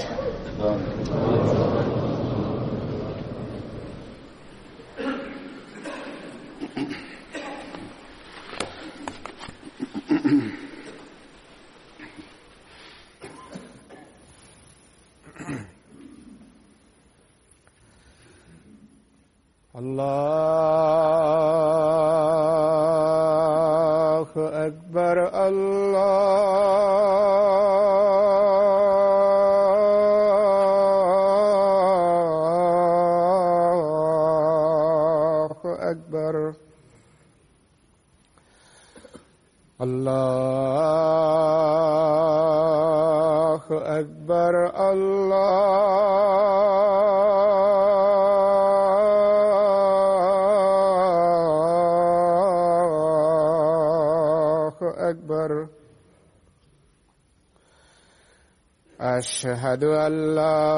Amen. أشهد أن لا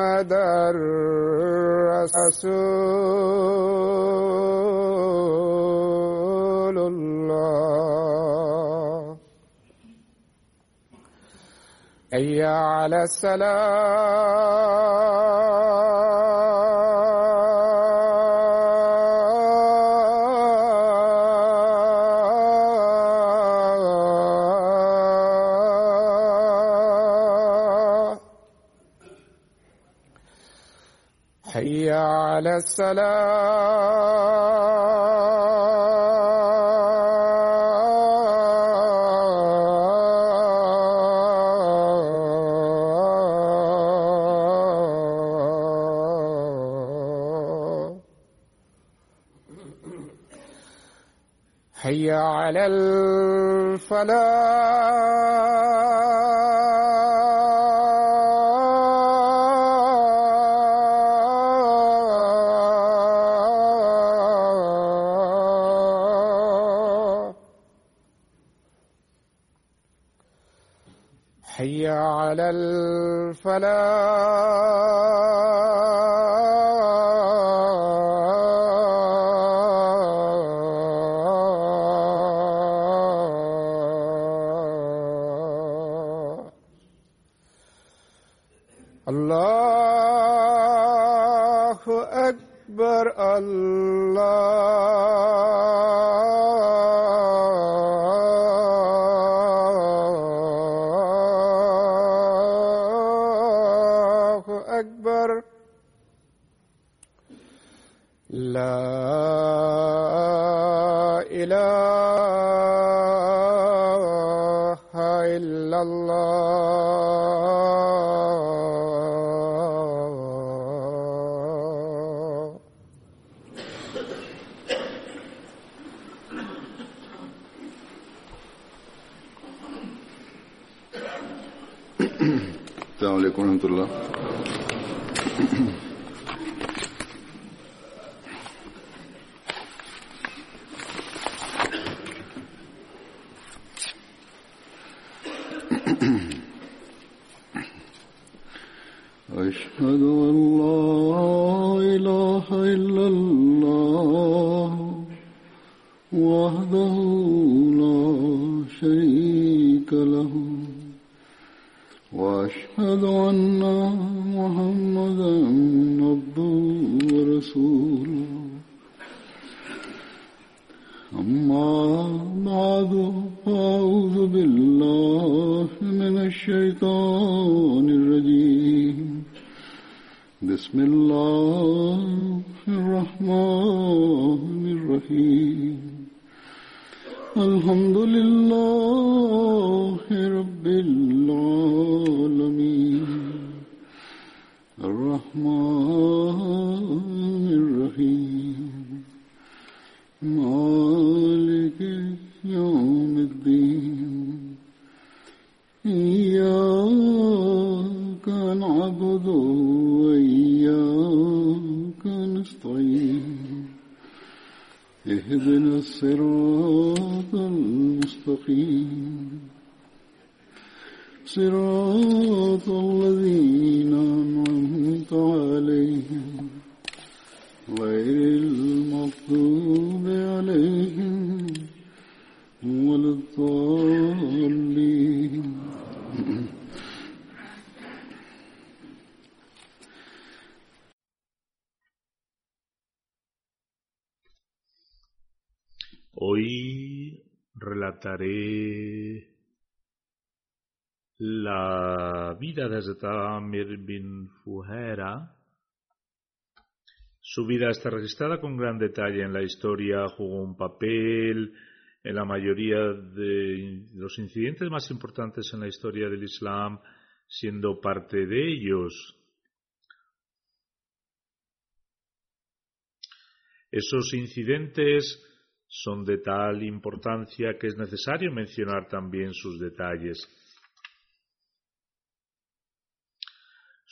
محمد رسول الله. أي على السلام على السلام. حي على الفلاح. عبده ورسوله أما Hazrat Amir bin Fuhera. Su vida está registrada con gran detalle en la historia, jugó un papel en la mayoría de los incidentes más importantes en la historia del Islam, siendo parte de ellos. Esos incidentes son de tal importancia que es necesario mencionar también sus detalles.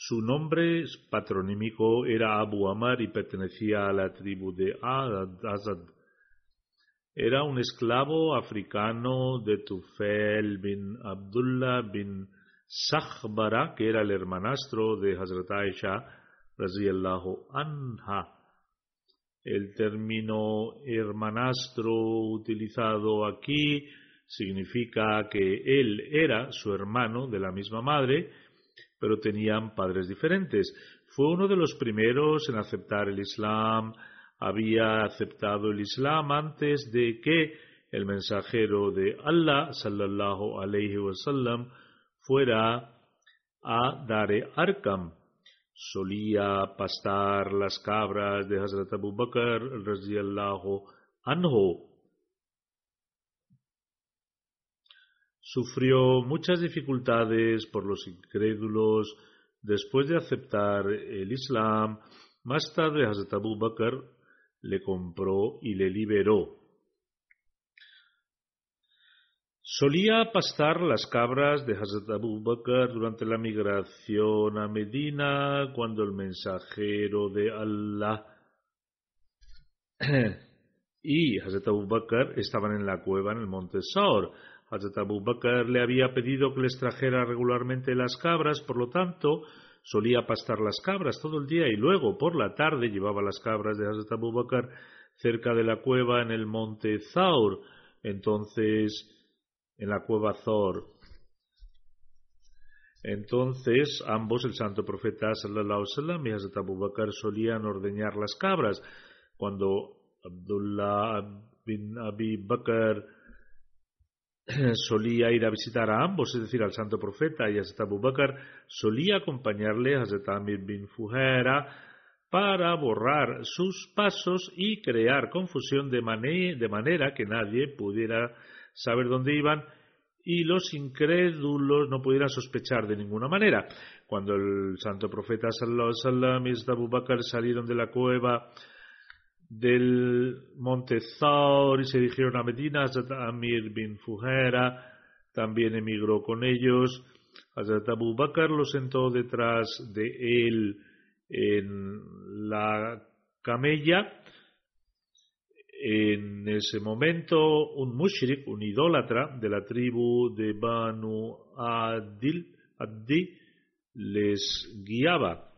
Su nombre patronímico era Abu Amar y pertenecía a la tribu de Azad. Era un esclavo africano de Tufel bin Abdullah bin Sakhbara, que era el hermanastro de Hazrat Aisha, radiyallahu anha. El término hermanastro utilizado aquí significa que él era su hermano de la misma madre, pero tenían padres diferentes. Fue uno de los primeros en aceptar el Islam, había aceptado el Islam antes de que el mensajero de Allah, sallallahu alayhi wasallam, fuera a Dare Arkam. Solía pastar las cabras de Hazrat Abu Bakr, radiyallahu anhu. Sufrió muchas dificultades por los incrédulos después de aceptar el Islam. Más tarde Hazrat Abu Bakr le compró y le liberó. Solía pastar las cabras de Hazrat Abu Bakr durante la migración a Medina cuando el mensajero de Allah y Hazrat Abu Bakr estaban en la cueva en el monte Saur. Hazrat Abu Bakr le había pedido que les trajera regularmente las cabras, por lo tanto, solía pastar las cabras todo el día y luego por la tarde llevaba las cabras de Hazrat Abu Bakr cerca de la cueva en el monte Zaur. Entonces, en la cueva Thor. Entonces, ambos, el santo profeta sallallahu alaihi y Hazrat Abu Bakr solían ordeñar las cabras. Cuando Abdullah bin Abi Bakr solía ir a visitar a ambos, es decir, al santo profeta y a Hazrat Abu Bakr, solía acompañarle a Hazrat bin Fuhera para borrar sus pasos y crear confusión de, de manera que nadie pudiera saber dónde iban y los incrédulos no pudieran sospechar de ninguna manera. Cuando el santo profeta sallallahu alaihi y Abu Bakr salieron de la cueva del monte Zaur y se dirigieron a Medina, Hazrat Amir bin Fuhera también emigró con ellos. Hazrat Abu Bakr lo sentó detrás de él en la camella en ese momento un mushrik, un idólatra de la tribu de Banu Adil, Addi, les guiaba.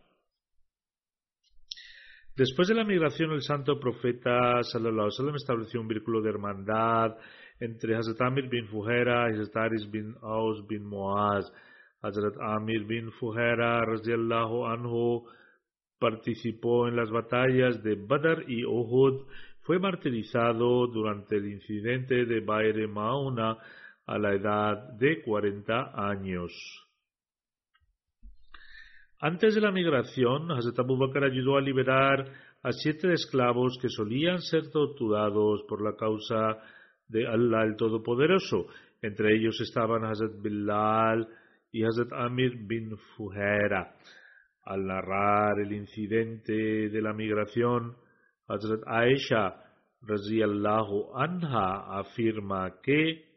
Después de la migración, el santo profeta sallallahu alaihi estableció un vínculo de hermandad entre Hazrat Amir bin Fuhera y Hazrat Aris bin Aus bin Muaz. Hazrat Amir bin Fuhera, radiallahu anhu, participó en las batallas de Badr y Uhud fue martirizado durante el incidente de Baire Mauna a la edad de 40 años. Antes de la migración, Hazrat Abu Bakr ayudó a liberar a siete esclavos que solían ser torturados por la causa de Allah el Todopoderoso. Entre ellos estaban Hazrat Bilal y Hazrat Amir bin Fuhera. Al narrar el incidente de la migración, Hazrat Aisha Allahu anha afirma que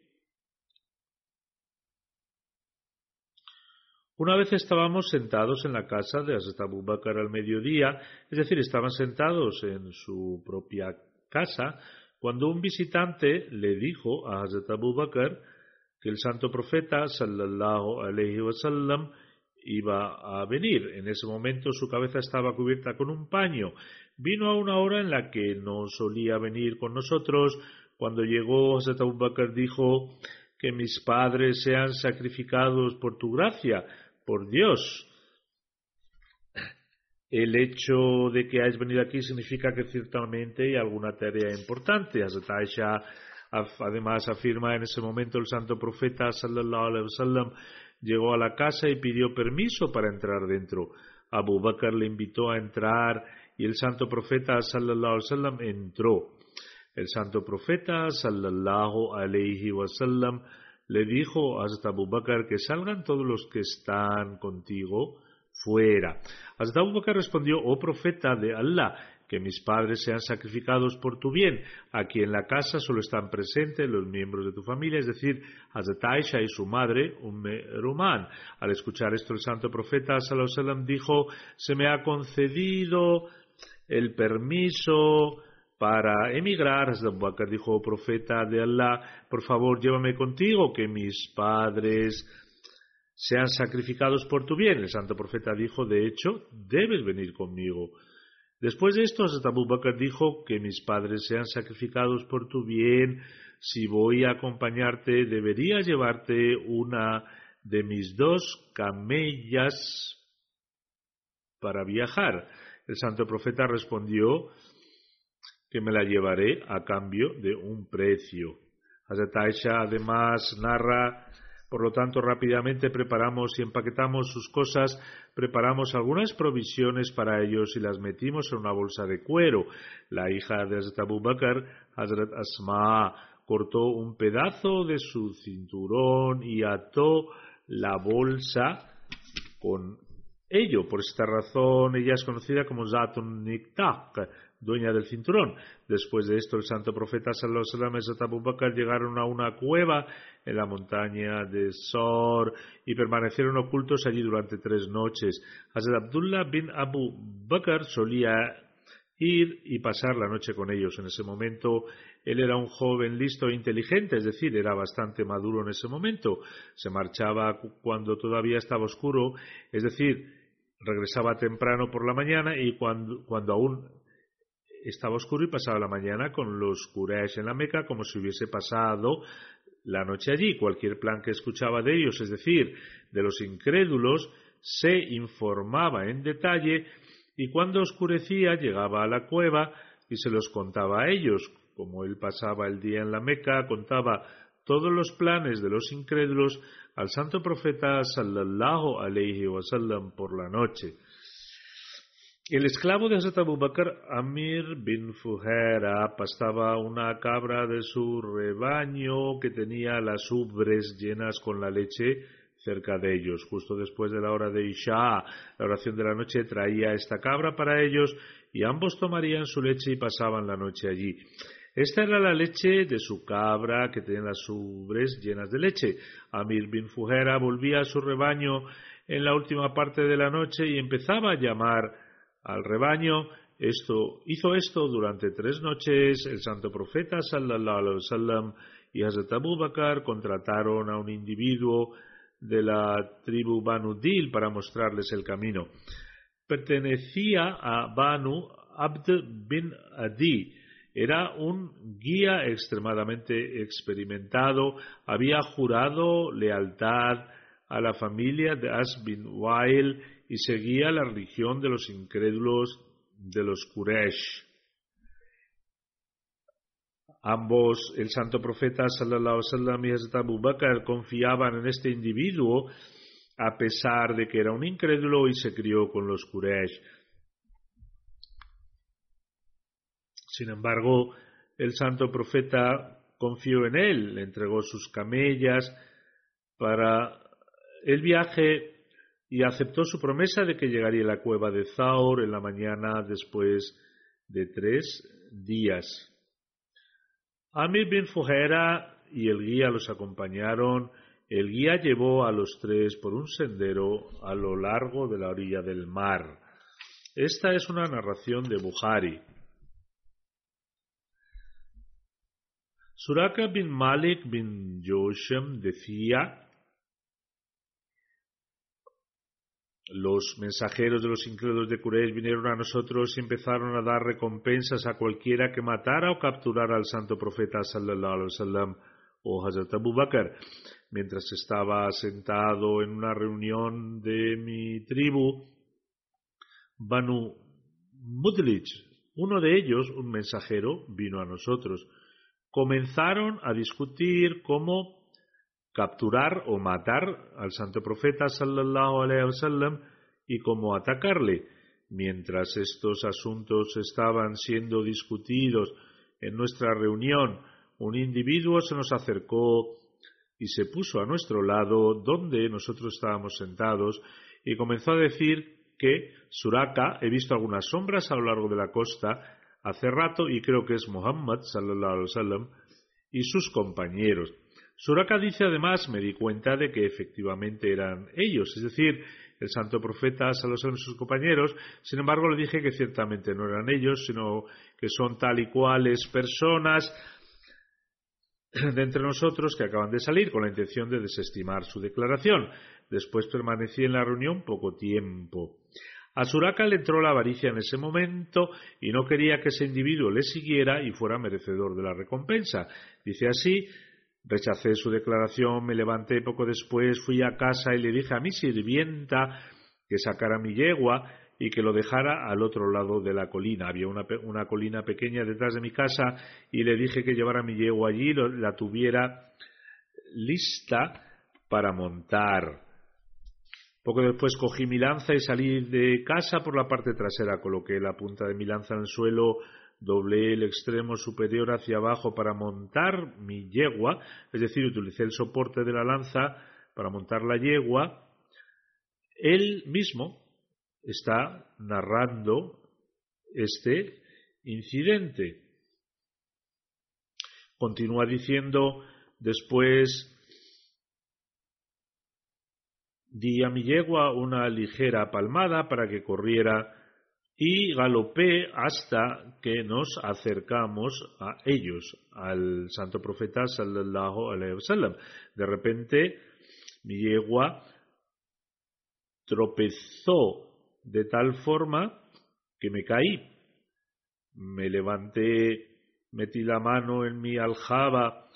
Una vez estábamos sentados en la casa de Hazrat Abu Bakr al mediodía, es decir, estaban sentados en su propia casa, cuando un visitante le dijo a Hazrat Abu Bakr que el santo profeta sallallahu alaihi wasallam iba a venir. En ese momento su cabeza estaba cubierta con un paño. Vino a una hora en la que no solía venir con nosotros. Cuando llegó Hazrat Abu Bakr dijo que mis padres sean sacrificados por tu gracia por Dios. El hecho de que hayas venido aquí significa que ciertamente hay alguna tarea importante. Hazrat además afirma en ese momento el santo profeta sallallahu alaihi wasallam llegó a la casa y pidió permiso para entrar dentro. Abu Bakr le invitó a entrar y el santo profeta sallallahu alaihi wasallam entró. El santo profeta sallallahu alaihi wasallam le dijo a Abu Bakr que salgan todos los que están contigo fuera. Hazrat Abu Bakr respondió, oh profeta de Allah, que mis padres sean sacrificados por tu bien. Aquí en la casa solo están presentes los miembros de tu familia, es decir, Hazrat Aisha y su madre, Umme Ruman. Al escuchar esto, el santo profeta dijo, se me ha concedido el permiso para emigrar. Bakr dijo, profeta de Allah, por favor llévame contigo, que mis padres sean sacrificados por tu bien. El santo profeta dijo, de hecho, debes venir conmigo. Después de esto, Hazrat dijo, que mis padres sean sacrificados por tu bien. Si voy a acompañarte, debería llevarte una de mis dos camellas para viajar. El santo profeta respondió, que me la llevaré a cambio de un precio. Hazrat Aisha además narra, por lo tanto rápidamente preparamos y empaquetamos sus cosas, preparamos algunas provisiones para ellos y las metimos en una bolsa de cuero. La hija de Hazrat Abu Bakr, Hazrat Asma, cortó un pedazo de su cinturón y ató la bolsa con ello. Por esta razón ella es conocida como Zatun Niktak, dueña del cinturón. Después de esto, el santo profeta Sallallahu Alaihi Wasallam y llegaron a una cueva en la montaña de Sor y permanecieron ocultos allí durante tres noches. Hazrat Abdullah bin Abu Bakr solía ir y pasar la noche con ellos. En ese momento él era un joven listo e inteligente, es decir, era bastante maduro en ese momento. Se marchaba cuando todavía estaba oscuro, es decir, regresaba temprano por la mañana y cuando aún estaba oscuro y pasaba la mañana con los Quraysh en la Meca como si hubiese pasado la noche allí. Cualquier plan que escuchaba de ellos, es decir, de los incrédulos, se informaba en detalle y cuando oscurecía llegaba a la cueva y se los contaba a ellos. Como él pasaba el día en la Meca, contaba todos los planes de los incrédulos al santo profeta sallallahu alaihi wasallam por la noche. El esclavo de Hazrat Abu Bakr, Amir bin Fuhera, pastaba una cabra de su rebaño que tenía las ubres llenas con la leche cerca de ellos. Justo después de la hora de Isha, la oración de la noche, traía esta cabra para ellos y ambos tomarían su leche y pasaban la noche allí. Esta era la leche de su cabra que tenía las ubres llenas de leche. Amir bin Fuhera volvía a su rebaño en la última parte de la noche y empezaba a llamar al rebaño. Esto, hizo esto durante tres noches. El santo profeta sallallahu alaihi wasallam y Hazrat Abu Bakr contrataron a un individuo de la tribu Banu Dil para mostrarles el camino. Pertenecía a Banu Abd bin Adi. Era un guía extremadamente experimentado. Había jurado lealtad a la familia de As bin Wail y seguía la religión de los incrédulos de los Quraysh. Ambos, el santo profeta sallallahu alaihi y Abu Bakr, confiaban en este individuo a pesar de que era un incrédulo y se crió con los Quraysh. Sin embargo, el santo profeta confió en él, le entregó sus camellas para el viaje y aceptó su promesa de que llegaría a la cueva de Zaur en la mañana después de tres días. Amir bin Fuhera y el guía los acompañaron. El guía llevó a los tres por un sendero a lo largo de la orilla del mar. Esta es una narración de Bukhari. Suraka bin Malik bin Joshem decía Los mensajeros de los incrédulos de Quraysh vinieron a nosotros y empezaron a dar recompensas a cualquiera que matara o capturara al santo profeta sallallahu alaihi wasallam o Hazrat Abu Bakr. Mientras estaba sentado en una reunión de mi tribu, Banu Mudlich, uno de ellos, un mensajero, vino a nosotros. Comenzaron a discutir cómo capturar o matar al santo profeta sallallahu alaihi wasallam y cómo atacarle. Mientras estos asuntos estaban siendo discutidos en nuestra reunión, un individuo se nos acercó y se puso a nuestro lado donde nosotros estábamos sentados y comenzó a decir que Suraka he visto algunas sombras a lo largo de la costa hace rato y creo que es Muhammad sallallahu alaihi wasallam y sus compañeros. Suraka dice además, me di cuenta de que efectivamente eran ellos, es decir, el santo profeta Salomón y sus compañeros, sin embargo le dije que ciertamente no eran ellos, sino que son tal y cuales personas de entre nosotros que acaban de salir con la intención de desestimar su declaración. Después permanecí en la reunión poco tiempo. A Suraka le entró la avaricia en ese momento y no quería que ese individuo le siguiera y fuera merecedor de la recompensa. Dice así, Rechacé su declaración, me levanté poco después, fui a casa y le dije a mi sirvienta que sacara mi yegua y que lo dejara al otro lado de la colina. Había una, una colina pequeña detrás de mi casa y le dije que llevara mi yegua allí y la tuviera lista para montar. Poco después cogí mi lanza y salí de casa por la parte trasera. Coloqué la punta de mi lanza en el suelo, doblé el extremo superior hacia abajo para montar mi yegua, es decir, utilicé el soporte de la lanza para montar la yegua, él mismo está narrando este incidente. Continúa diciendo, después di a mi yegua una ligera palmada para que corriera y galopé hasta que nos acercamos a ellos, al santo profeta sallallahu alaihi wasallam. De repente mi yegua tropezó de tal forma que me caí. Me levanté, metí la mano en mi aljaba,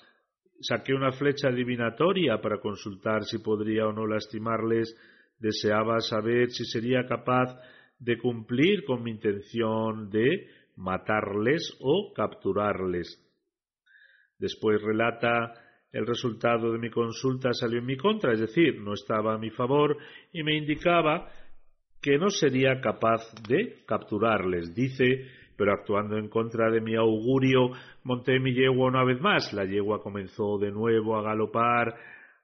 saqué una flecha adivinatoria para consultar si podría o no lastimarles, deseaba saber si sería capaz de cumplir con mi intención de matarles o capturarles. Después relata el resultado de mi consulta salió en mi contra, es decir, no estaba a mi favor y me indicaba que no sería capaz de capturarles. Dice, pero actuando en contra de mi augurio, monté mi yegua una vez más. La yegua comenzó de nuevo a galopar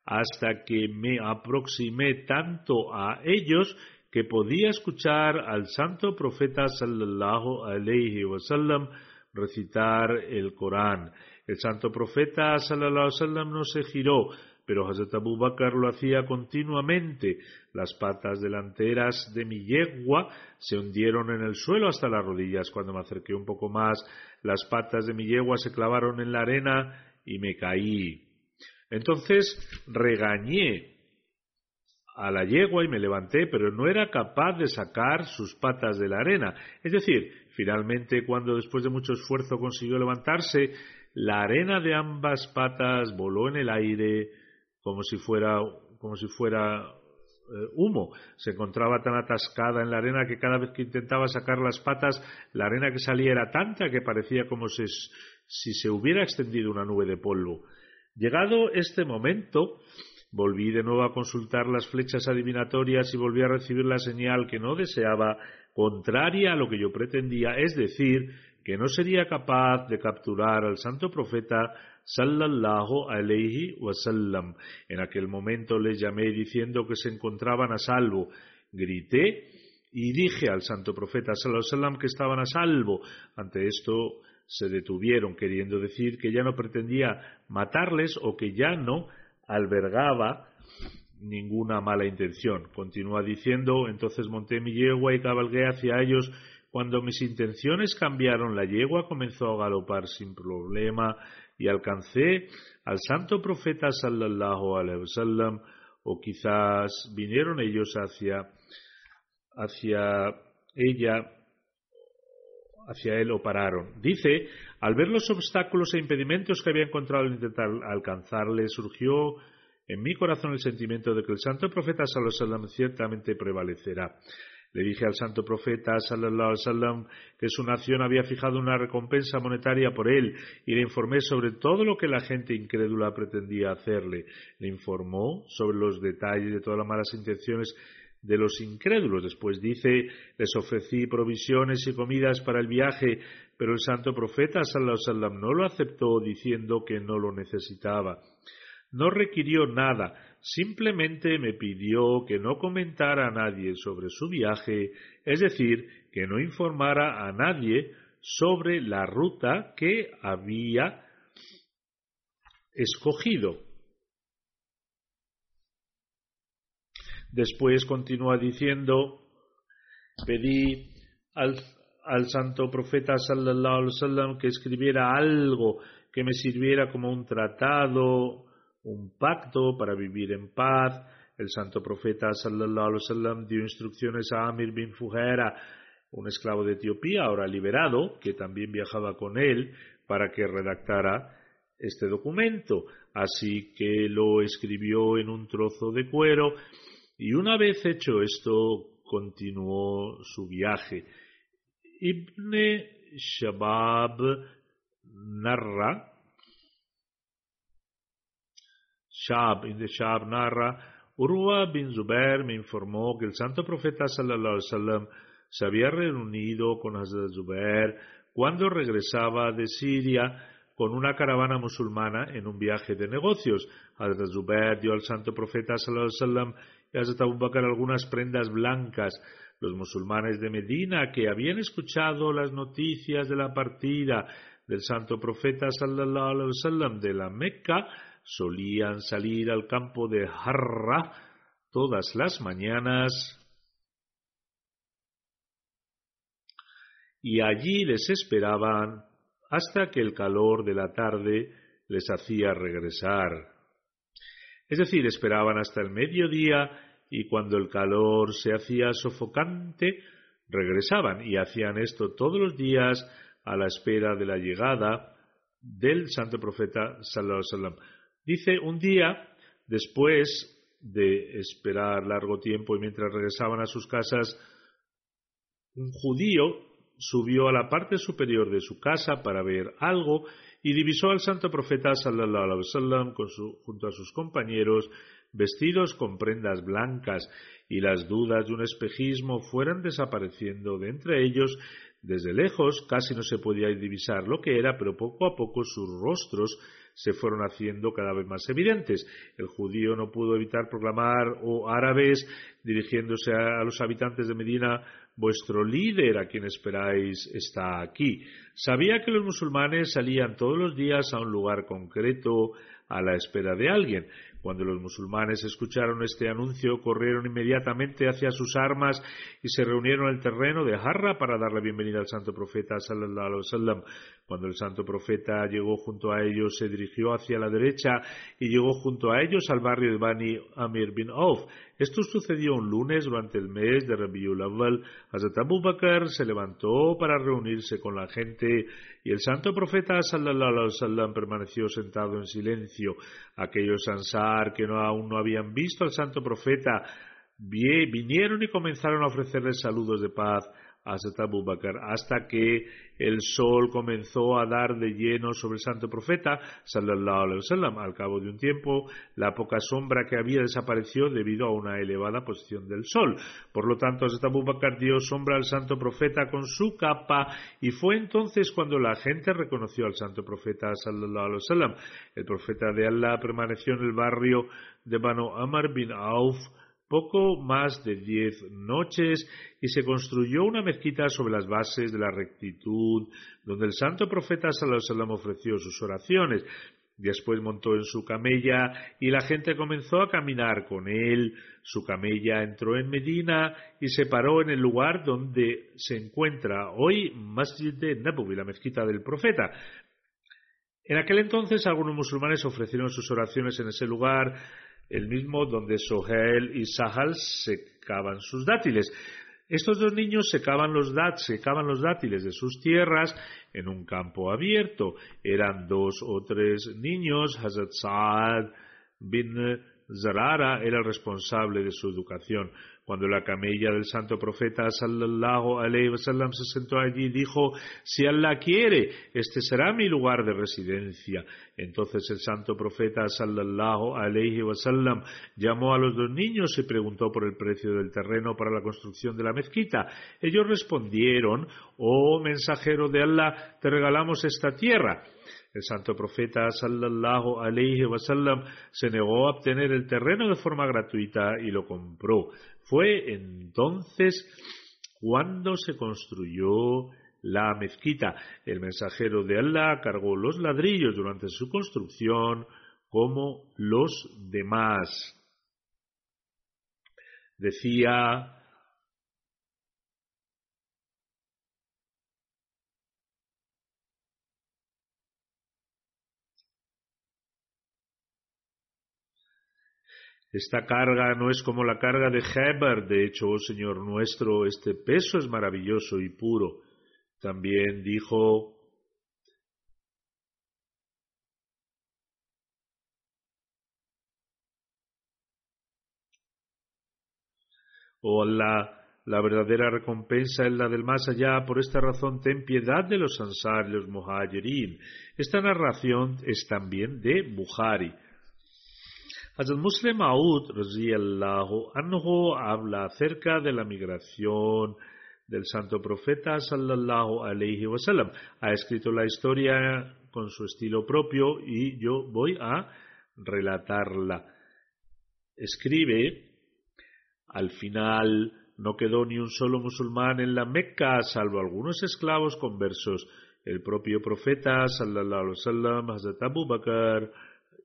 hasta que me aproximé tanto a ellos que podía escuchar al santo profeta sallallahu alaihi wasallam recitar el Corán. El santo profeta sallallahu alaihi no se giró, pero Hazrat Abu Bakr lo hacía continuamente. Las patas delanteras de mi yegua se hundieron en el suelo hasta las rodillas. Cuando me acerqué un poco más, las patas de mi yegua se clavaron en la arena y me caí. Entonces regañé a la yegua y me levanté, pero no era capaz de sacar sus patas de la arena. Es decir, finalmente, cuando después de mucho esfuerzo consiguió levantarse, la arena de ambas patas voló en el aire como si fuera, como si fuera eh, humo. Se encontraba tan atascada en la arena que cada vez que intentaba sacar las patas, la arena que salía era tanta que parecía como si, si se hubiera extendido una nube de polvo. Llegado este momento, volví de nuevo a consultar las flechas adivinatorias y volví a recibir la señal que no deseaba, contraria a lo que yo pretendía, es decir, que no sería capaz de capturar al santo profeta sallallahu alayhi wasallam. En aquel momento les llamé diciendo que se encontraban a salvo. Grité y dije al santo profeta sallallahu alayhi wasallam que estaban a salvo. Ante esto se detuvieron, queriendo decir que ya no pretendía matarles o que ya no albergaba ninguna mala intención. Continúa diciendo, entonces monté mi yegua y cabalgué hacia ellos. Cuando mis intenciones cambiaron, la yegua comenzó a galopar sin problema y alcancé al santo profeta sallallahu alaihi wasallam o quizás vinieron ellos hacia hacia ella hacia él o pararon. Dice, al ver los obstáculos e impedimentos que había encontrado al intentar alcanzarle, surgió en mi corazón el sentimiento de que el santo profeta sallallahu ciertamente prevalecerá. Le dije al santo profeta sallallahu alaihi que su nación había fijado una recompensa monetaria por él y le informé sobre todo lo que la gente incrédula pretendía hacerle. Le informó sobre los detalles de todas las malas intenciones de los incrédulos. Después dice, les ofrecí provisiones y comidas para el viaje, pero el santo profeta wasallam no lo aceptó diciendo que no lo necesitaba. No requirió nada, simplemente me pidió que no comentara a nadie sobre su viaje, es decir, que no informara a nadie sobre la ruta que había escogido. Después continúa diciendo, pedí al, al santo profeta sallallahu alaihi wasallam que escribiera algo que me sirviera como un tratado un pacto para vivir en paz. El santo profeta sallallahu alaihi wasallam dio instrucciones a Amir bin Fujaira, un esclavo de Etiopía, ahora liberado, que también viajaba con él, para que redactara este documento. Así que lo escribió en un trozo de cuero y una vez hecho esto continuó su viaje. Ibn Shabab narra Shab, in the Shab narra, Urwa bin Zubair me informó que el santo profeta sallallahu se había reunido con Hazrat Zubair cuando regresaba de Siria con una caravana musulmana en un viaje de negocios. Hazrat Zubair dio al santo profeta sallallahu alaihi y Hazrat Abu Bakr algunas prendas blancas. Los musulmanes de Medina que habían escuchado las noticias de la partida del santo profeta sallallahu alaihi wasallam de la Meca solían salir al campo de Harra todas las mañanas y allí les esperaban hasta que el calor de la tarde les hacía regresar. Es decir, esperaban hasta el mediodía y cuando el calor se hacía sofocante, regresaban y hacían esto todos los días a la espera de la llegada del santo profeta sallallahu. Dice, un día, después de esperar largo tiempo y mientras regresaban a sus casas, un judío subió a la parte superior de su casa para ver algo y divisó al santo profeta sallallahu alaihi wasallam junto a sus compañeros vestidos con prendas blancas y las dudas de un espejismo fueran desapareciendo de entre ellos desde lejos casi no se podía divisar lo que era pero poco a poco sus rostros se fueron haciendo cada vez más evidentes. El judío no pudo evitar proclamar, o árabes, dirigiéndose a, los habitantes de Medina, vuestro líder a quien esperáis está aquí. Sabía que los musulmanes salían todos los días a un lugar concreto a la espera de alguien. Cuando los musulmanes escucharon este anuncio, corrieron inmediatamente hacia sus armas y se reunieron en el terreno de Harra para dar la bienvenida al santo profeta sallallahu. Cuando el santo profeta llegó junto a ellos, se dirigió hacia la derecha y llegó junto a ellos al barrio de Bani Amir bin Auf. Esto sucedió un lunes durante el mes de Rabiul Awwal. Hazrat Abu Bakr se levantó para reunirse con la gente y el santo profeta sallallahu alaihi wasallam permaneció sentado en silencio. Aquellos ansar que no, aún no habían visto al santo profeta vinieron y comenzaron a ofrecerle saludos de paz a Hazrat Abu Bakr hasta que el sol comenzó a dar de lleno sobre el santo profeta sallallahu alaihi wasallam. Al cabo de un tiempo, la poca sombra que había desapareció debido a una elevada posición del sol. Por lo tanto, Hazrat Abu Bakr dio sombra al santo profeta con su capa y fue entonces cuando la gente reconoció al santo profeta sallallahu alaihi wasallam. El profeta de Allah permaneció en el barrio de Banu Amr bin Auf poco más de diez noches y se construyó una mezquita sobre las bases de la rectitud, donde el santo profeta wasallam ofreció sus oraciones. Después montó en su camella y la gente comenzó a caminar con él. Su camella entró en Medina y se paró en el lugar donde se encuentra hoy Masjid de Nabawi, la mezquita del profeta. En aquel entonces algunos musulmanes ofrecieron sus oraciones en ese lugar, el mismo donde Sohel y Sahal secaban sus dátiles. Estos dos niños secaban los, secaban los dátiles de sus tierras en un campo abierto. Eran dos o tres niños. Hazrat Saad bin Zarara era el responsable de su educación. Cuando la camella del santo profeta sallallahu alaihi wasallam se sentó allí, dijo: Si Allah quiere, este será mi lugar de residencia. Entonces el santo profeta sallallahu alaihi wasallam llamó a los dos niños y preguntó por el precio del terreno para la construcción de la mezquita. Ellos respondieron: Oh mensajero de Allah, te regalamos esta tierra. El santo profeta sallallahu alaihi wasallam se negó a obtener el terreno de forma gratuita y lo compró. Fue entonces cuando se construyó la mezquita. El mensajero de Allah cargó los ladrillos durante su construcción como los demás. Decía Esta carga no es como la carga de Heber, de hecho, oh Señor nuestro, este peso es maravilloso y puro. También dijo, oh Allah, la verdadera recompensa es la del más allá, por esta razón ten piedad de los ansar y los. Esta narración es también de Bukhari. Hazrat Muslim Aud anhu habla acerca de la migración del santo profeta sallallahu alaihi wasallam. Ha escrito la historia con su estilo propio y yo voy a relatarla. Escribe, al final no quedó ni un solo musulmán en la Meca, salvo algunos esclavos conversos. El propio profeta sallallahu alaihi wasallam, Hazrat Abu Bakr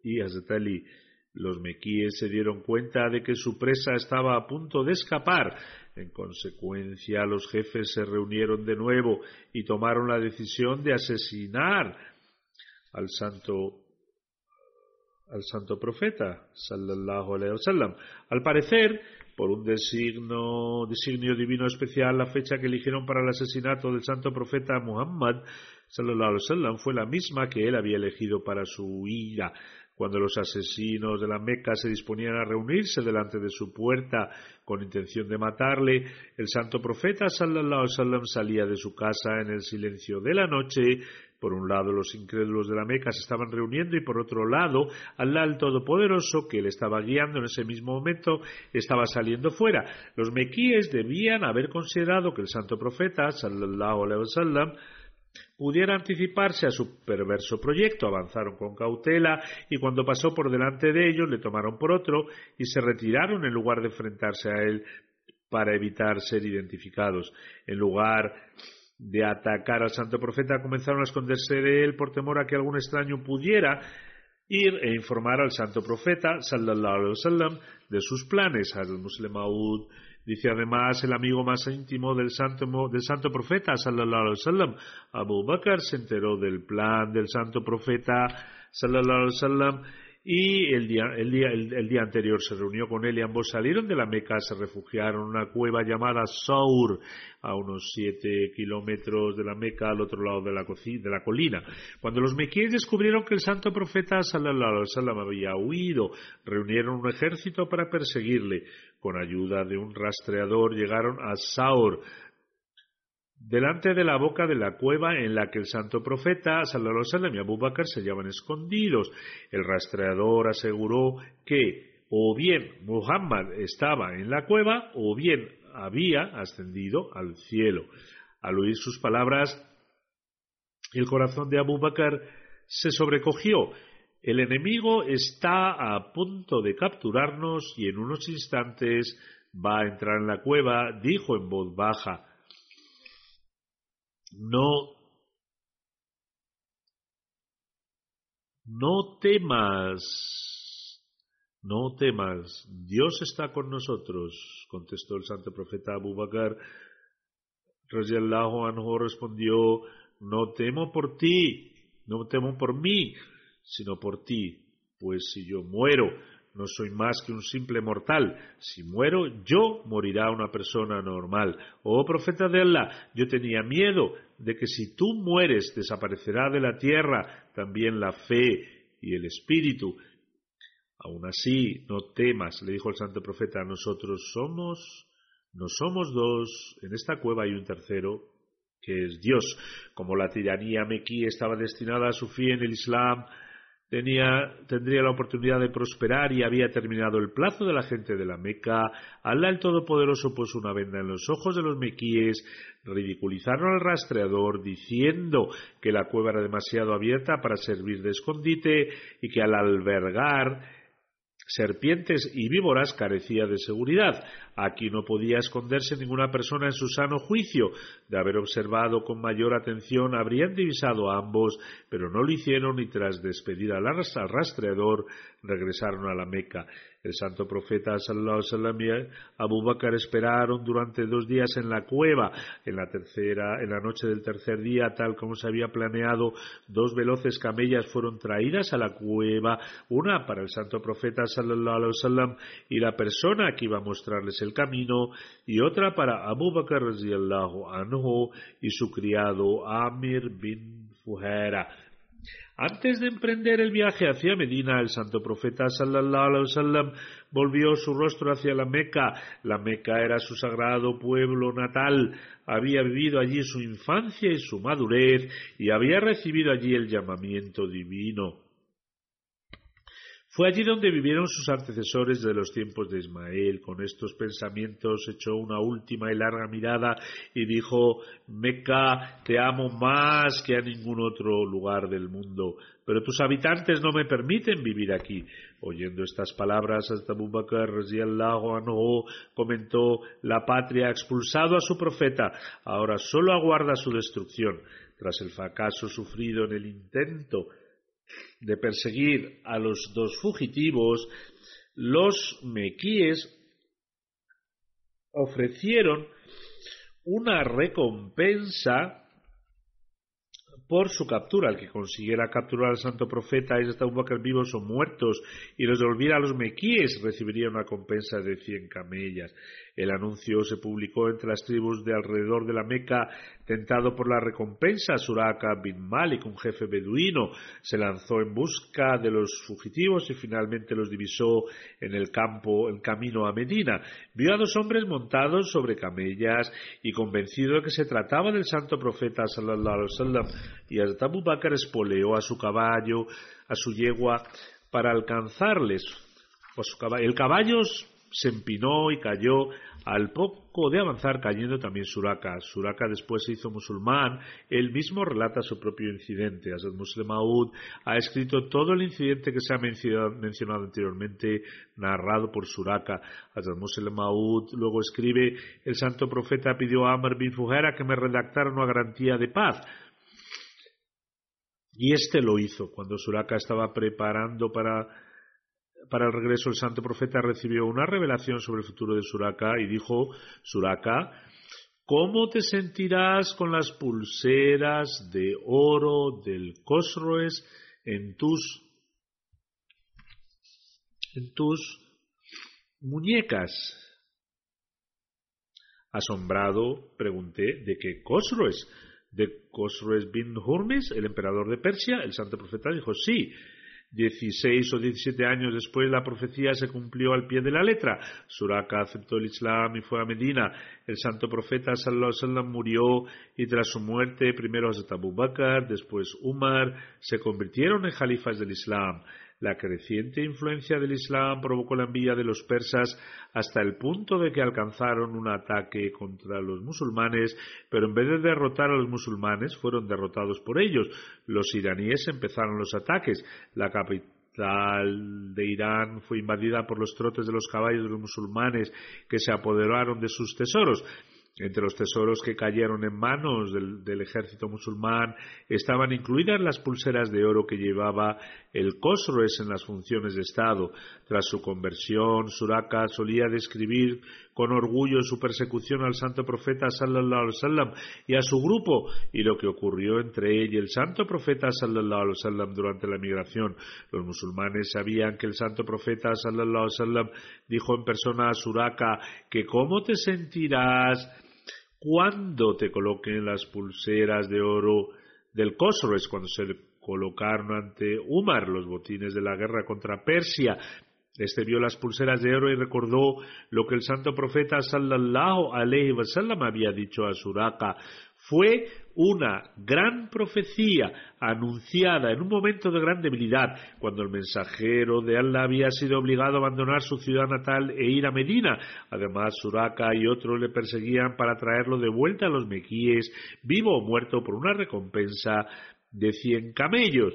y Hazrat Ali. Los mequíes se dieron cuenta de que su presa estaba a punto de escapar. En consecuencia, los jefes se reunieron de nuevo y tomaron la decisión de asesinar al santo al santo profeta sallallahu alaihi wasallam. Al parecer, por un designio divino especial, la fecha que eligieron para el asesinato del santo profeta Muhammad sallallahu alaihi wasallam fue la misma que él había elegido para su huida. Cuando los asesinos de la Meca se disponían a reunirse delante de su puerta con intención de matarle, el santo profeta sallallahu wasallam salía de su casa en el silencio de la noche. Por un lado, los incrédulos de la Meca se estaban reuniendo y por otro lado, Allah el Todopoderoso, que le estaba guiando en ese mismo momento, estaba saliendo fuera. Los mequíes debían haber considerado que el santo profeta sallallahu alaihi wasallam pudiera anticiparse a su perverso proyecto. Avanzaron con cautela y cuando pasó por delante de ellos le tomaron por otro y se retiraron en lugar de enfrentarse a él para evitar ser identificados. En lugar de atacar al santo profeta comenzaron a esconderse de él por temor a que algún extraño pudiera ir e informar al santo profeta sallallahu alaihi wasallam de sus planes. Al Muslim Aoud Dice además el amigo más íntimo del santo, del santo profeta, sallallahu alaihi wasallam, Abu Bakr, se enteró del plan del santo profeta, sallallahu alaihi wasallam, y el día, el, día, el, día anterior se reunió con él y ambos salieron de la Meca, se refugiaron en una cueva llamada Saur, a unos siete kilómetros de la Meca, al otro lado de la, de la colina. Cuando los mequíes descubrieron que el santo profeta sallallahu alaihi wasallam había huido, reunieron un ejército para perseguirle. Con ayuda de un rastreador, llegaron a Saur, delante de la boca de la cueva en la que el santo profeta Sallallahu alaihi y Abu Bakr se hallaban escondidos. El rastreador aseguró que o bien Muhammad estaba en la cueva o bien había ascendido al cielo. Al oír sus palabras, el corazón de Abu Bakr se sobrecogió. El enemigo está a punto de capturarnos y en unos instantes va a entrar en la cueva, dijo en voz baja. No, no temas, no temas, Dios está con nosotros, contestó el santo profeta Abu Bakr. Radiallahu anhu respondió, no temo por ti, no temo por mí, sino por ti, pues si yo muero, no soy más que un simple mortal. Si muero, yo morirá una persona normal. Oh profeta de Allah, yo tenía miedo de que si tú mueres desaparecerá de la tierra también la fe y el espíritu. Aún así, no temas, le dijo el santo profeta, nosotros somos, no somos dos, en esta cueva hay un tercero, que es Dios. Como la tiranía mequí estaba destinada a su fin en el Islam, tenía, tendría la oportunidad de prosperar y había terminado el plazo de la gente de la Meca, Alá el Todopoderoso puso una venda en los ojos de los mequíes, ridiculizaron al rastreador diciendo que la cueva era demasiado abierta para servir de escondite y que al albergar serpientes y víboras carecía de seguridad. Aquí no podía esconderse ninguna persona en su sano juicio. De haber observado con mayor atención habrían divisado a ambos, pero no lo hicieron y tras despedir al rastreador regresaron a la Meca. El santo profeta sallallahu alaihi Abu Bakr esperaron durante dos días en la cueva. En la tercera, en la noche del tercer día, tal como se había planeado, dos veloces camellas fueron traídas a la cueva, una para el santo profeta sallallahu y la persona que iba a mostrarles el camino, y otra para Abu Bakr anhu y su criado Amir bin Fuhera antes de emprender el viaje hacia Medina, el santo profeta sallallahu alaihi wasallam volvió su rostro hacia la Meca. La Meca era su sagrado pueblo natal. Había vivido allí su infancia y su madurez y había recibido allí el llamamiento divino. Fue allí donde vivieron sus antecesores de los tiempos de Ismael. Con estos pensamientos echó una última y larga mirada y dijo, Meca, te amo más que a ningún otro lugar del mundo, pero tus habitantes no me permiten vivir aquí. Oyendo estas palabras, hasta Abu Bakr anhu comentó, la patria ha expulsado a su profeta, ahora solo aguarda su destrucción. Tras el fracaso sufrido en el intento de perseguir a los dos fugitivos, los mequíes ofrecieron una recompensa por su captura. El que consiguiera capturar al santo profeta y hasta Bakr vivos o muertos y los devolviera a los mequíes recibiría una recompensa de cien camellas. El anuncio se publicó entre las tribus de alrededor de la Meca. Tentado por la recompensa, Suraka bin Malik, un jefe beduino, se lanzó en busca de los fugitivos y finalmente los divisó en el campo, en camino a Medina. Vio a dos hombres montados sobre camellas y convencido de que se trataba del santo profeta sallallahu alaihi wasallam y Abu Bakr espoleó a su caballo, a su yegua para alcanzarles. El caballo se empinó y cayó al poco de avanzar cayendo también Suraka. Suraka después se hizo musulmán. Él mismo relata su propio incidente. Hazrat Muslim Maud ha escrito todo el incidente que se ha mencionado anteriormente, narrado por Suraka. Hazrat Muslim Maud luego escribe, el santo profeta pidió a Amr bin Fujera que me redactara una garantía de paz. Y este lo hizo cuando Suraka estaba preparando para para el regreso el santo profeta recibió una revelación sobre el futuro de Suraka y dijo, Suraka, ¿cómo te sentirás con las pulseras de oro del Cosroes en tus, en tus muñecas? Asombrado, pregunté, ¿de qué Cosroes? ¿De Cosroes bin Hurmes, el emperador de Persia? El santo profeta dijo, sí 16 o 17 años después la profecía se cumplió al pie de la letra. Suraka aceptó el Islam y fue a Medina. El santo profeta sallallahu alaihi murió y tras su muerte primero Hazrat Abu Bakr, después Umar se convirtieron en jalifas del Islam. La creciente influencia del Islam provocó la envidia de los persas hasta el punto de que alcanzaron un ataque contra los musulmanes, pero en vez de derrotar a los musulmanes fueron derrotados por ellos. Los iraníes empezaron los ataques. La capital de Irán fue invadida por los trotes de los caballos de los musulmanes que se apoderaron de sus tesoros. Entre los tesoros que cayeron en manos del, ejército musulmán estaban incluidas las pulseras de oro que llevaba el Khosroes en las funciones de Estado. Tras su conversión, Suraka solía describir con orgullo su persecución al santo profeta sallallahu alaihi wasallam y a su grupo y lo que ocurrió entre él y el santo profeta sallallahu alaihi wasallam durante la migración. Los musulmanes sabían que el santo profeta sallallahu alaihi wasallam dijo en persona a Suraka que cómo te sentirás cuando te coloquen las pulseras de oro del Khosroes, cuando se colocaron ante Umar los botines de la guerra contra Persia. Este vio las pulseras de oro y recordó lo que el santo profeta sallallahu alaihi wasallam había dicho a Suraka fue una gran profecía anunciada en un momento de gran debilidad, cuando el mensajero de Allah había sido obligado a abandonar su ciudad natal e ir a Medina. Además, Suraka y otros le perseguían para traerlo de vuelta a los mequíes, vivo o muerto, por una recompensa de cien camellos.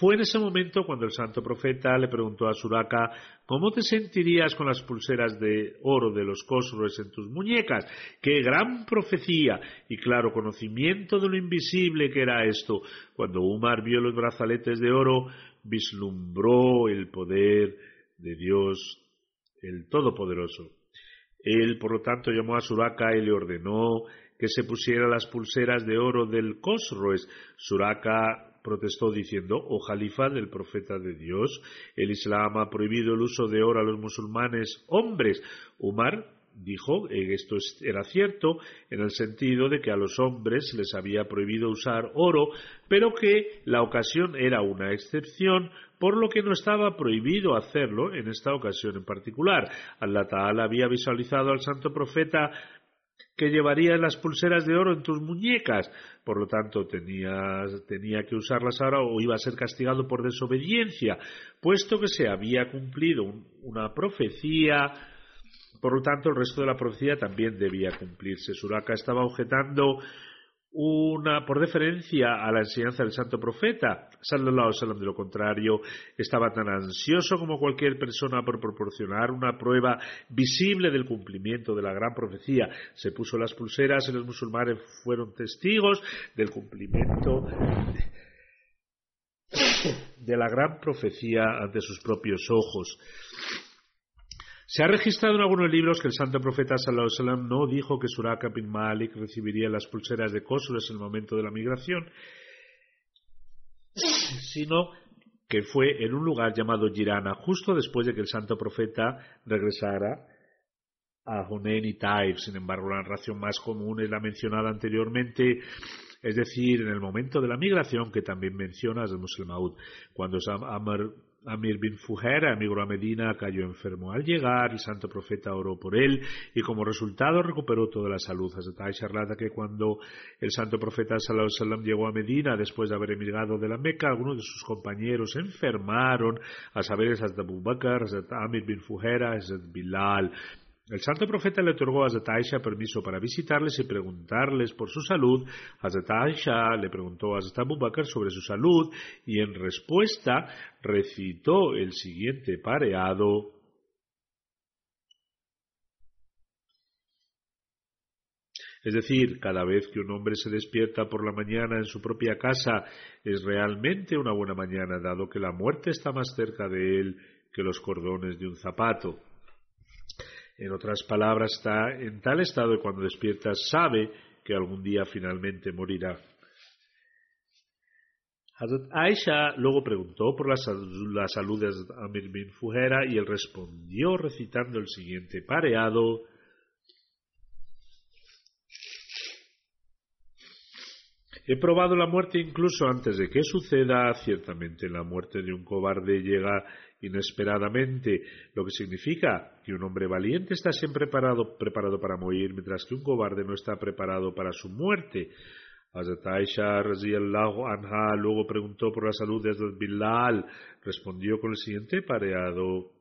Fue en ese momento cuando el santo profeta le preguntó a Suraka ¿Cómo te sentirías con las pulseras de oro de los cosros en tus muñecas? ¡Qué gran profecía y claro conocimiento de lo invisible que era esto! Cuando Umar vio los brazaletes de oro, vislumbró el poder de Dios, el Todopoderoso. Él, por lo tanto, llamó a Suraka y le ordenó que se pusiera las pulseras de oro del Cosroes. Suraka protestó diciendo, oh jalifa del profeta de Dios, el Islam ha prohibido el uso de oro a los musulmanes hombres. Umar dijo esto era cierto en el sentido de que a los hombres les había prohibido usar oro, pero que la ocasión era una excepción, por lo que no estaba prohibido hacerlo en esta ocasión en particular. Allah Ta'ala había visualizado al santo profeta que llevaría las pulseras de oro en tus muñecas. Por lo tanto, tenía, tenía que usarlas ahora o iba a ser castigado por desobediencia, puesto que se había cumplido una profecía. Por lo tanto, el resto de la profecía también debía cumplirse. Suraka estaba objetando una por deferencia a la enseñanza del santo profeta. Sallallahu alaihi de lo contrario. Estaba tan ansioso como cualquier persona por proporcionar una prueba visible del cumplimiento de la gran profecía. Se puso las pulseras y los musulmanes fueron testigos del cumplimiento de la gran profecía ante sus propios ojos se ha registrado en algunos libros que el santo profeta sallallahu no dijo que Suraka bin Malik recibiría las pulseras de Kosres en el momento de la migración, sino que fue en un lugar llamado Girana, justo después de que el santo profeta regresara a Hunayn y Taif. Sin embargo, la narración más común es la mencionada anteriormente, es decir, en el momento de la migración que también menciona el Muslim cuando Amr Amir bin Fuhera, emigró a Medina, cayó enfermo. Al llegar, el santo profeta oró por él y como resultado recuperó toda la salud. Aisha relata que cuando el santo profeta sallallahu llegó a Medina, después de haber emigrado de la Meca, algunos de sus compañeros enfermaron, a saber, Hazrat Abu Bakr, Amir bin Fuhera, Hazrat Bilal. El santo profeta le otorgó a Hazrat permiso para visitarles y preguntarles por su salud. Hazrat le preguntó a Hazrat Abu Bakr sobre su salud y en respuesta recitó el siguiente pareado. Es decir, cada vez que un hombre se despierta por la mañana en su propia casa es realmente una buena mañana, dado que la muerte está más cerca de él que los cordones de un zapato. En otras palabras, está en tal estado que cuando despierta sabe que algún día finalmente morirá. Hazrat Aisha luego preguntó por la, salud, de Amir bin Fujera y él respondió recitando el siguiente pareado. He probado la muerte incluso antes de que suceda. Ciertamente la muerte de un cobarde llega inesperadamente, lo que significa que un hombre valiente está siempre preparado, preparado para morir, mientras que un cobarde no está preparado para su muerte. Hazrat Aisha anha luego preguntó por la salud de Hazrat Bilal. Respondió con el siguiente pareado.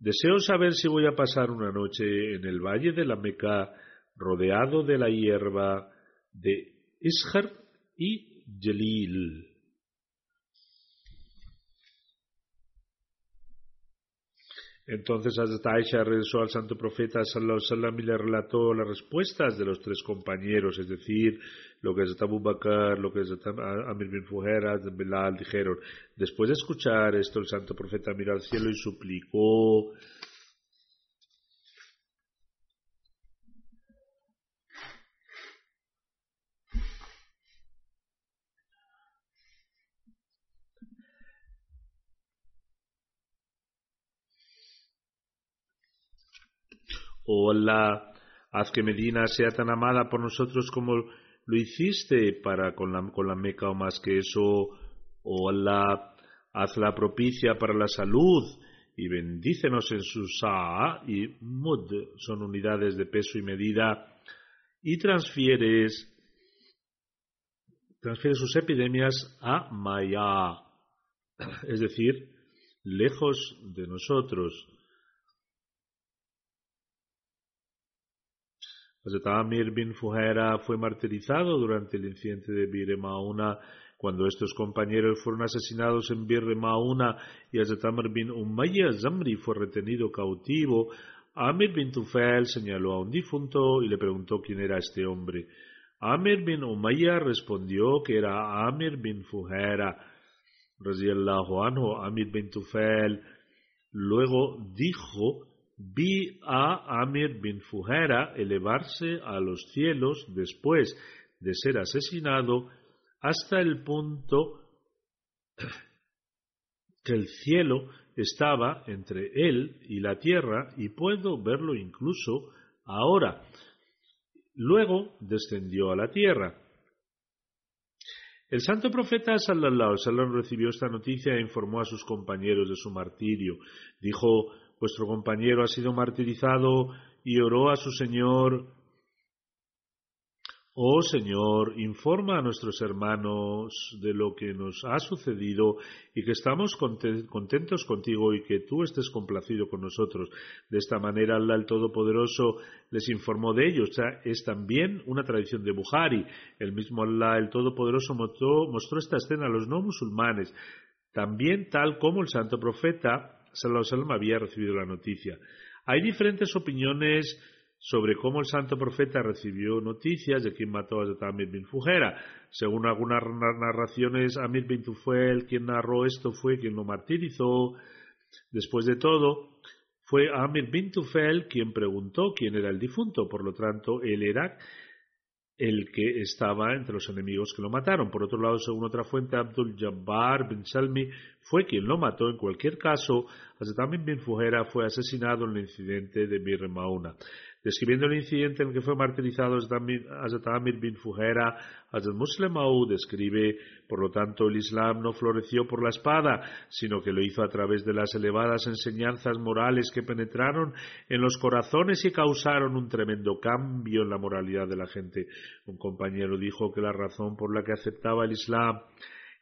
Deseo saber si voy a pasar una noche en el valle de la Meca rodeado de la hierba de Ishar y Jalil. Entonces Hazrat Aisha regresó al santo profeta sallallahu sallam y le relató las respuestas de los tres compañeros, es decir, lo que Hazrat Abu Bakr, lo que Hazrat Amir bin Fuhera, Bilal dijeron. Después de escuchar esto, el santo profeta miró al cielo y suplicó Oh Allah, haz que Medina sea tan amada por nosotros como lo hiciste para con la, con la Meca o más que eso. Oh Allah, hazla propicia para la salud y bendícenos en su Sa y Mud, son unidades de peso y medida, y transfieres, transfieres sus epidemias a Maya, es decir, lejos de nosotros. Amir bin Fuhaira fue martirizado durante el incidente de Bir Mauna cuando estos compañeros fueron asesinados en Bir Mauna y Hazrat bin Umayya Zamri fue retenido cautivo. Amir bin Tufail señaló a un difunto y le preguntó quién era este hombre. Amir bin Umayya respondió que era Amir bin Fuhaira. Anhu, Amir bin Tufail luego dijo vi a Amir bin Fuhera elevarse a los cielos después de ser asesinado hasta el punto que el cielo estaba entre él y la tierra y puedo verlo incluso ahora. Luego descendió a la tierra. El santo profeta sallallahu alaihi recibió esta noticia e informó a sus compañeros de su martirio. Dijo: Vuestro compañero ha sido martirizado y oró a su Señor. Oh Señor, informa a nuestros hermanos de lo que nos ha sucedido y que estamos contentos contigo y que tú estés complacido con nosotros. De esta manera Allah el Todopoderoso les informó de ello. es también una tradición de Buhari. El mismo Allah el Todopoderoso mostró, mostró esta escena a los no musulmanes, también tal como el santo profeta Sallallahu había recibido la noticia. Hay diferentes opiniones sobre cómo el santo profeta recibió noticias de quién mató a Amir bin Fujera. Según algunas narraciones, Amir bin Tufel, quien narró esto, fue quien lo martirizó. Después de todo, fue Amir bin Tufel quien preguntó quién era el difunto. Por lo tanto, él era el que estaba entre los enemigos que lo mataron. Por otro lado, según otra fuente, Abdul Jabbar bin Salmi fue quien lo mató. En cualquier caso, Hazrat bin Fujera fue asesinado en el incidente de Bir Mauna. Describiendo el incidente en el que fue martirizado Hazrat Amir bin Fujera, Hazrat Muslim describe, por lo tanto, el Islam no floreció por la espada, sino que lo hizo a través de las elevadas enseñanzas morales que penetraron en los corazones y causaron un tremendo cambio en la moralidad de la gente. Un compañero dijo que la razón por la que aceptaba el Islam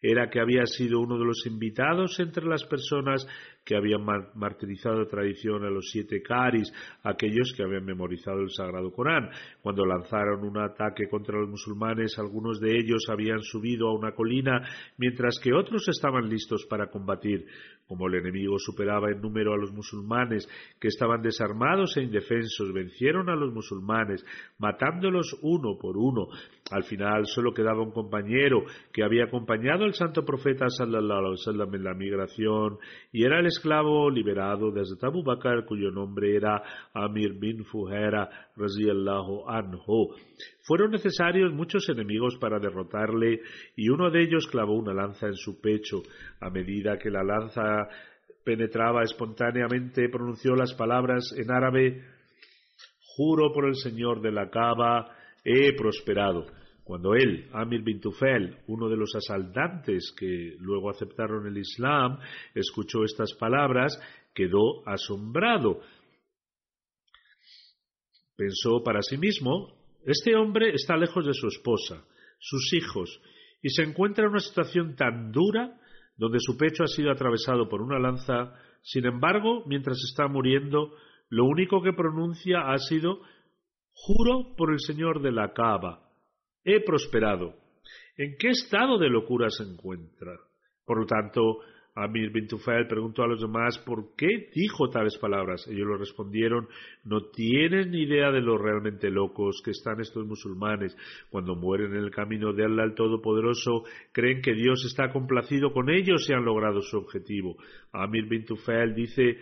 era que había sido uno de los invitados entre las personas que habían martirizado tradición a los siete caris, aquellos que habían memorizado el Sagrado Corán. Cuando lanzaron un ataque contra los musulmanes, algunos de ellos habían subido a una colina, mientras que otros estaban listos para combatir. Como el enemigo superaba en número a los musulmanes, que estaban desarmados e indefensos, vencieron a los musulmanes, matándolos uno por uno. Al final solo quedaba un compañero que había acompañado al santo profeta sallallahu alaihi wasallam en la migración y era el esclavo liberado de Abu Bakr cuyo nombre era Amir bin Fuhera radiyallahu anhu. Fueron necesarios muchos enemigos para derrotarle y uno de ellos clavó una lanza en su pecho. A medida que la lanza penetraba espontáneamente, pronunció las palabras en árabe, juro por el Señor de la Cava, he prosperado. Cuando él, Amir bin Tufel, uno de los asaltantes que luego aceptaron el Islam, escuchó estas palabras, quedó asombrado. Pensó para sí mismo, este hombre está lejos de su esposa, sus hijos, y se encuentra en una situación tan dura donde su pecho ha sido atravesado por una lanza, sin embargo, mientras está muriendo, lo único que pronuncia ha sido Juro por el Señor de la Cava, he prosperado. ¿En qué estado de locura se encuentra? Por lo tanto, Amir bin Tufail preguntó a los demás por qué dijo tales palabras. Ellos le respondieron, no tienen ni idea de lo realmente locos que están estos musulmanes. Cuando mueren en el camino de Allah el Todopoderoso, creen que Dios está complacido con ellos y han logrado su objetivo. Amir bin Tufail dice,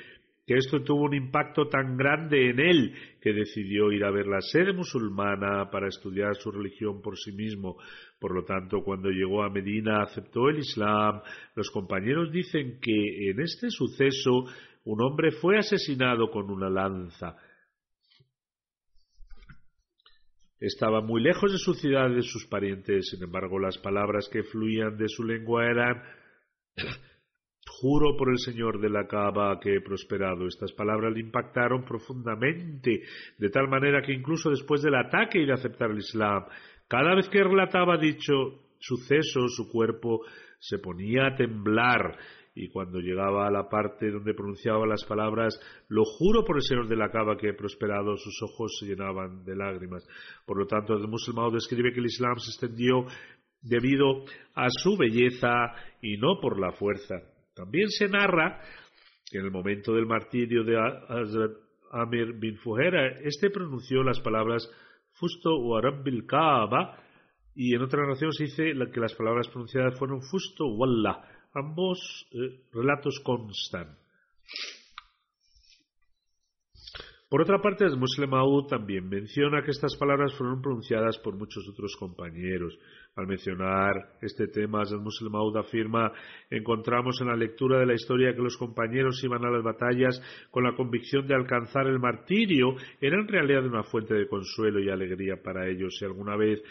que esto tuvo un impacto tan grande en él que decidió ir a ver la sede musulmana para estudiar su religión por sí mismo. Por lo tanto, cuando llegó a Medina aceptó el Islam. Los compañeros dicen que en este suceso un hombre fue asesinado con una lanza. Estaba muy lejos de su ciudad y de sus parientes, sin embargo las palabras que fluían de su lengua eran Juro por el Señor de la Cava que he prosperado. Estas palabras le impactaron profundamente, de tal manera que incluso después del ataque y de aceptar el Islam, cada vez que relataba dicho suceso, su cuerpo se ponía a temblar y cuando llegaba a la parte donde pronunciaba las palabras, lo juro por el Señor de la Cava que he prosperado, sus ojos se llenaban de lágrimas. Por lo tanto, el musulmán describe que el Islam se extendió debido a su belleza y no por la fuerza. También se narra que en el momento del martirio de Amir bin Fuhera, este pronunció las palabras Fusto o Rabbil Kaaba y en otra narración se dice que las palabras pronunciadas fueron Fusto Wallah. Ambos eh, relatos constan. Por otra parte, el Muslim también menciona que estas palabras fueron pronunciadas por muchos otros compañeros. Al mencionar este tema, el Muslim afirma, encontramos en la lectura de la historia que los compañeros iban a las batallas con la convicción de alcanzar el martirio, era en realidad una fuente de consuelo y alegría para ellos. Si alguna vez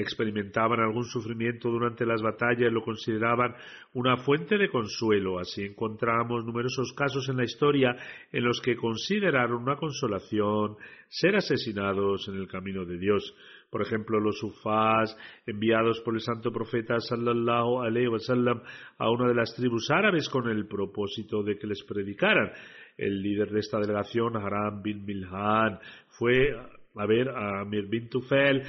experimentaban algún sufrimiento durante las batallas lo consideraban una fuente de consuelo. Así encontramos numerosos casos en la historia en los que consideraron una consolación ser asesinados en el camino de Dios. Por ejemplo, los sufás enviados por el santo profeta sallallahu alaihi wasallam a una de las tribus árabes con el propósito de que les predicaran. El líder de esta delegación, Haram bin Milhan, fue a ver a Amir bin Tufel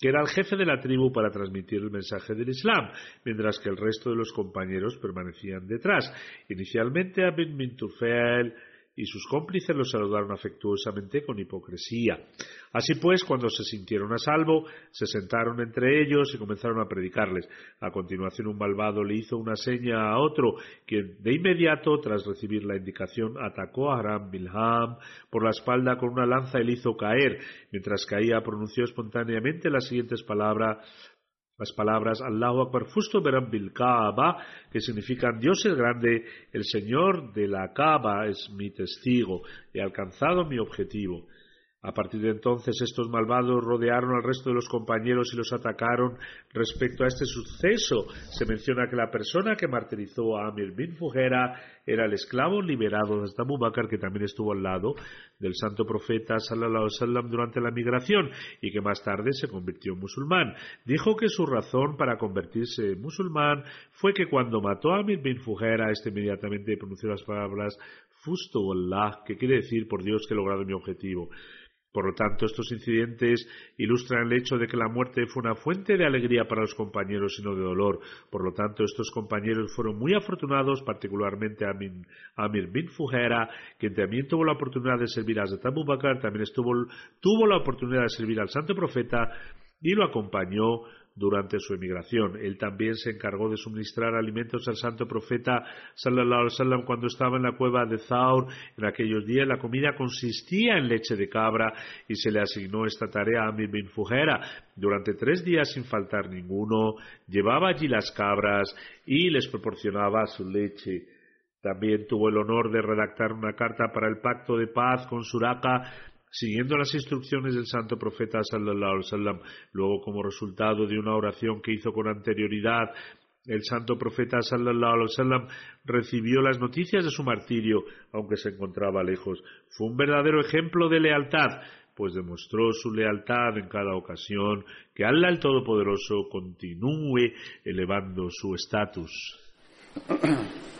que era el jefe de la tribu para transmitir el mensaje del Islam, mientras que el resto de los compañeros permanecían detrás. Inicialmente Abin bin Tufel y sus cómplices los saludaron afectuosamente con hipocresía. Así pues, cuando se sintieron a salvo, se sentaron entre ellos y comenzaron a predicarles. A continuación, un malvado le hizo una seña a otro, quien de inmediato, tras recibir la indicación, atacó a Aram Bilham por la espalda con una lanza y le hizo caer. Mientras caía, pronunció espontáneamente las siguientes palabras las palabras Allahu Akbar Fusto Bil Kaaba, que significan Dios es grande, el Señor de la Kaaba es mi testigo, he alcanzado mi objetivo. A partir de entonces estos malvados rodearon al resto de los compañeros y los atacaron. Respecto a este suceso, se menciona que la persona que martirizó a Amir bin Fujera era el esclavo liberado de Abu Bakr, que también estuvo al lado del santo profeta sallallahu alaihi durante la migración y que más tarde se convirtió en musulmán. Dijo que su razón para convertirse en musulmán fue que cuando mató a Amir bin Fujera, este inmediatamente pronunció las palabras Fusto Allah, que quiere decir por Dios que he logrado mi objetivo. Por lo tanto, estos incidentes ilustran el hecho de que la muerte fue una fuente de alegría para los compañeros y no de dolor. Por lo tanto, estos compañeros fueron muy afortunados, particularmente Amir bin Fujera, quien también tuvo la oportunidad de servir a Zetabu Bakr, también tuvo la oportunidad de servir al Santo Profeta y lo acompañó durante su emigración. Él también se encargó de suministrar alimentos al santo profeta sallallahu alaihi wasallam cuando estaba en la cueva de Zaur. En aquellos días la comida consistía en leche de cabra y se le asignó esta tarea a Amir bin Fujera. Durante tres días sin faltar ninguno, llevaba allí las cabras y les proporcionaba su leche. También tuvo el honor de redactar una carta para el pacto de paz con Suraka, siguiendo las instrucciones del santo profeta sallallahu alaihi wasallam. Luego, como resultado de una oración que hizo con anterioridad, el santo profeta sallallahu alaihi wasallam recibió las noticias de su martirio, aunque se encontraba lejos. Fue un verdadero ejemplo de lealtad, pues demostró su lealtad en cada ocasión. Que Allah el Todopoderoso continúe elevando su estatus.